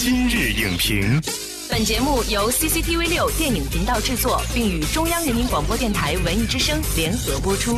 今日影评，本节目由 CCTV 六电影频道制作，并与中央人民广播电台文艺之声联合播出。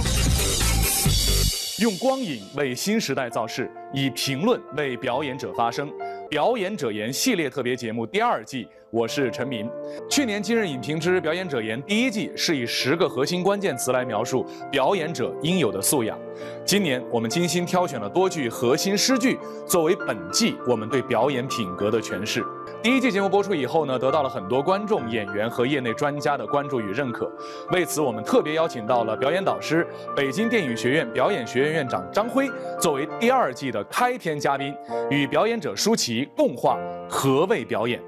用光影为新时代造势，以评论为表演者发声。表演者言系列特别节目第二季，我是陈明。去年今日影评之表演者言第一季是以十个核心关键词来描述表演者应有的素养。今年我们精心挑选了多句核心诗句，作为本季我们对表演品格的诠释。第一季节目播出以后呢，得到了很多观众、演员和业内专家的关注与认可。为此，我们特别邀请到了表演导师、北京电影学院表演学院院长张辉，作为第二季的开篇嘉宾，与表演者舒淇共话何谓表演。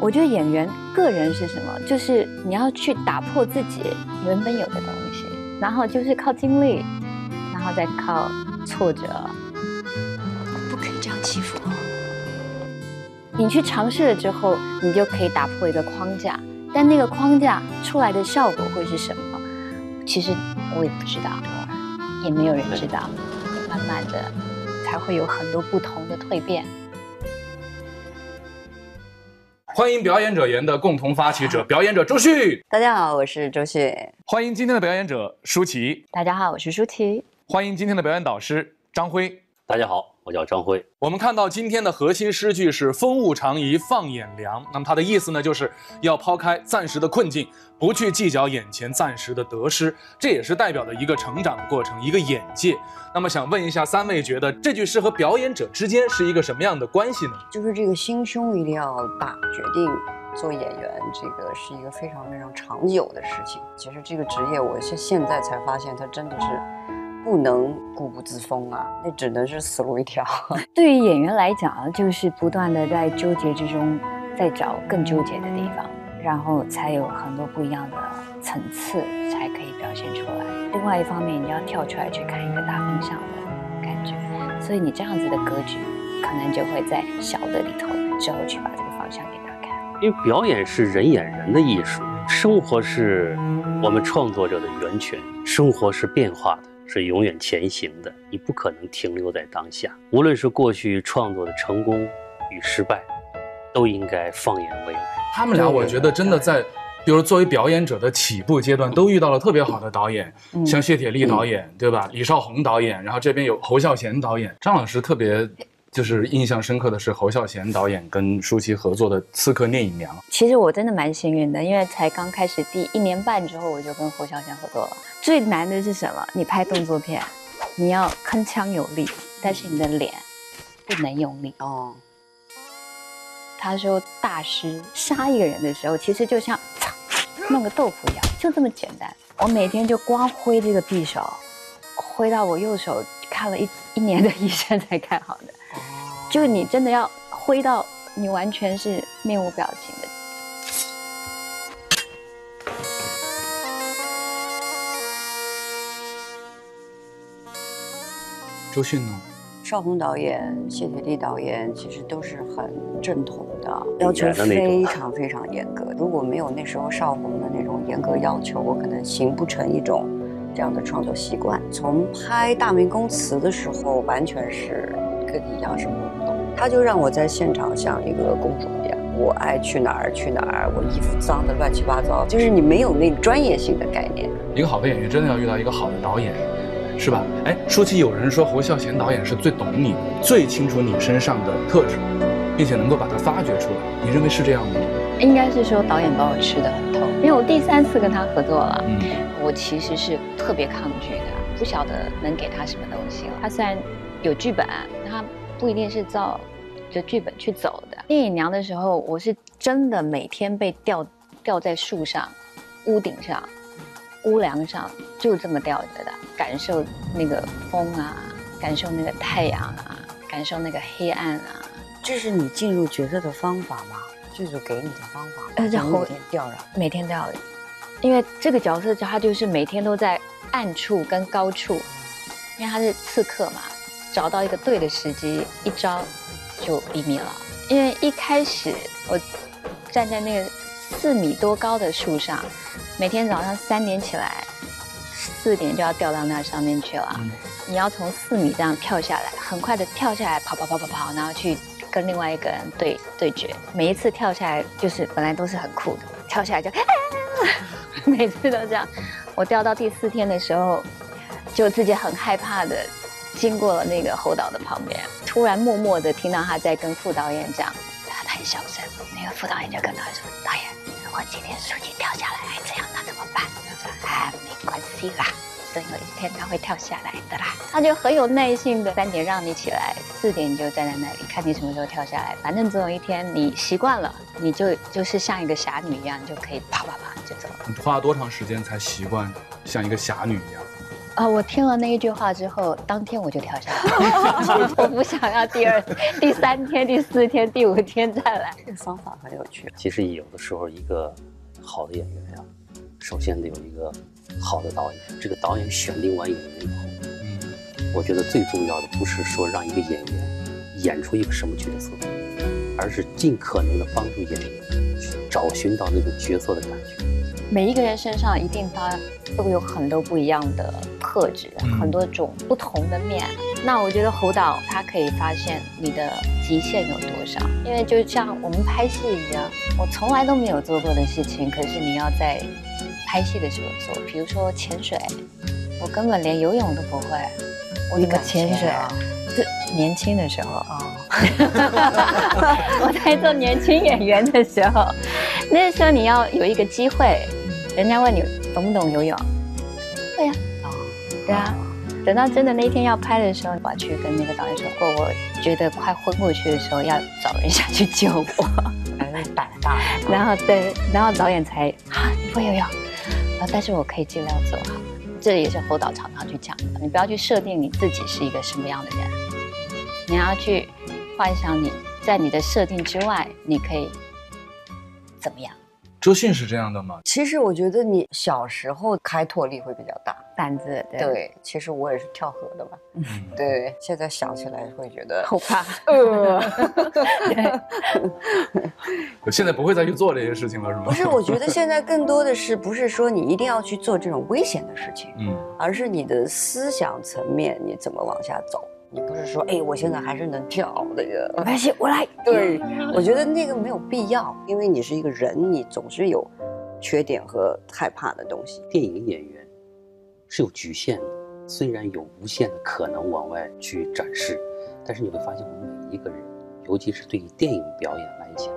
我觉得演员个人是什么？就是你要去打破自己原本有的东西，然后就是靠经历，然后再靠挫折。不可以这样欺负我。你去尝试了之后，你就可以打破一个框架，但那个框架出来的效果会是什么？其实我也不知道，也没有人知道。慢慢的，才会有很多不同的蜕变。欢迎表演者言的共同发起者表演者周旭，大家好，我是周旭。欢迎今天的表演者舒淇，大家好，我是舒淇。欢迎今天的表演导师张辉，大家好，我叫张辉。我们看到今天的核心诗句是“风物长宜放眼量”，那么它的意思呢，就是要抛开暂时的困境，不去计较眼前暂时的得失，这也是代表的一个成长的过程，一个眼界。那么想问一下三位，觉得这句诗和表演者之间是一个什么样的关系呢？就是这个心胸一定要大，决定做演员，这个是一个非常非常长久的事情。其实这个职业，我现现在才发现，它真的是不能固步自封啊，那只能是死路一条。对于演员来讲，就是不断的在纠结之中，在找更纠结的地方，然后才有很多不一样的层次，才可以表现出来。另外一方面，你要跳出来去看一个大方向的感觉，所以你这样子的格局，可能就会在小的里头之后去把这个方向给打开。因为表演是人演人的艺术，生活是我们创作者的源泉，生活是变化的，是永远前行的，你不可能停留在当下。无论是过去创作的成功与失败，都应该放眼未来。他们俩，我觉得真的在。比如作为表演者的起步阶段，都遇到了特别好的导演，像谢铁骊导演，对吧？李少红导演，然后这边有侯孝贤导演。张老师特别就是印象深刻的是侯孝贤导演跟舒淇合作的《刺客聂隐娘》。其实我真的蛮幸运的，因为才刚开始第一年半之后，我就跟侯孝贤合作了。最难的是什么？你拍动作片，你要铿锵有力，但是你的脸不能用力哦。他说，大师杀一个人的时候，其实就像。弄个豆腐一样，就这么简单。我每天就光挥这个匕首，挥到我右手看了一一年的医生才看好的。就你真的要挥到你完全是面无表情的。周迅呢？邵红导演、谢铁骊导演其实都是很正统的，要求非常非常严格。如果没有那时候邵红的那种严格要求，我可能形不成一种这样的创作习惯。从拍《大明宫词》的时候，完全是跟你一样是懵懂。他就让我在现场像一个公主一样，我爱去哪儿去哪儿，我衣服脏的乱七八糟，就是你没有那专业性的概念。一个好的演员真的要遇到一个好的导演。是吧？哎，说起有人说侯孝贤导演是最懂你、最清楚你身上的特质，并且能够把它发掘出来，你认为是这样吗？应该是说导演把我吃的很透，因为我第三次跟他合作了，嗯，我其实是特别抗拒的，不晓得能给他什么东西了。他虽然有剧本，他不一定是照着剧本去走的。电影娘的时候，我是真的每天被吊吊在树上、屋顶上。屋梁上就这么吊着的，感受那个风啊，感受那个太阳啊，感受那个黑暗啊。这是你进入角色的方法吗？剧组给你的方法？呃，每天吊着，每天吊着，因为这个角色他就是每天都在暗处跟高处，因为他是刺客嘛，找到一个对的时机，一招就毙命了。因为一开始我站在那个四米多高的树上。每天早上三点起来，四点就要掉到那上面去了，你要从四米这样跳下来，很快的跳下来，跑跑跑跑跑，然后去跟另外一个人对对决。每一次跳下来就是本来都是很酷的，跳下来就，每次都这样。我掉到第四天的时候，就自己很害怕的经过了那个侯导的旁边，突然默默的听到他在跟副导演讲，他很小声，那个副导演就跟他说，导演。我今天书记掉下来，这样那怎么办？他说：“啊，没关系啦，总有一天他会跳下来的啦。”他就很有耐心的，三点让你起来，四点你就站在那里，看你什么时候跳下来。反正总有一天你习惯了，你就就是像一个侠女一样，你就可以啪啪啪就走了。你花了多长时间才习惯像一个侠女一样？啊！我听了那一句话之后，当天我就跳下来。我不想要第二、第三天、第四天、第五天再来。这个方法很有趣。其实有的时候，一个好的演员呀，首先得有一个好的导演。这个导演选定完演员以后，嗯，我觉得最重要的不是说让一个演员演出一个什么角色，而是尽可能的帮助演员去找寻到那种角色的感觉。每一个人身上一定他都有很多不一样的特质，很多种不同的面。那我觉得侯导他可以发现你的极限有多少，因为就像我们拍戏一样，我从来都没有做过的事情，可是你要在拍戏的时候做。比如说潜水，我根本连游泳都不会，我一个潜水，是年轻的时候啊，我在做年轻演员的时候，那时候你要有一个机会。人家问你懂不懂游泳？会呀，哦，对啊。等到真的那一天要拍的时候，我去跟那个导演说过，我觉得快昏过去的时候要找人下去救我。胆大。然后对，然后导演才啊，你会游泳，啊，但是我可以尽量做好。这也是侯导常常去讲的，你不要去设定你自己是一个什么样的人，你要去幻想你在你的设定之外，你可以怎么样。周迅是这样的吗？其实我觉得你小时候开拓力会比较大，胆子对。其实我也是跳河的嘛，嗯，对。现在想起来会觉得后怕。呃，我现在不会再去做这些事情了，是吗？不是，我觉得现在更多的是不是说你一定要去做这种危险的事情，嗯，而是你的思想层面你怎么往下走。你不是说，哎，我现在还是能跳那个，没关系，我来。对，我觉得那个没有必要，因为你是一个人，你总是有缺点和害怕的东西。电影演员是有局限的，虽然有无限的可能往外去展示，但是你会发现，我们每一个人，尤其是对于电影表演来讲，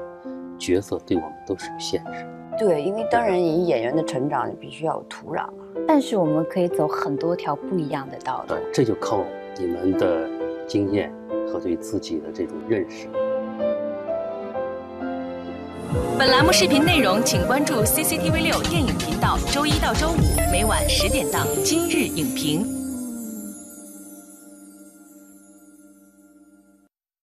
角色对我们都是有限制。对，因为当然，以演员的成长，你必须要有土壤啊。但是我们可以走很多条不一样的道路。对，这就靠。你们的经验和对自己的这种认识。本栏目视频内容，请关注 CCTV 六电影频道，周一到周五每晚十点档《今日影评》。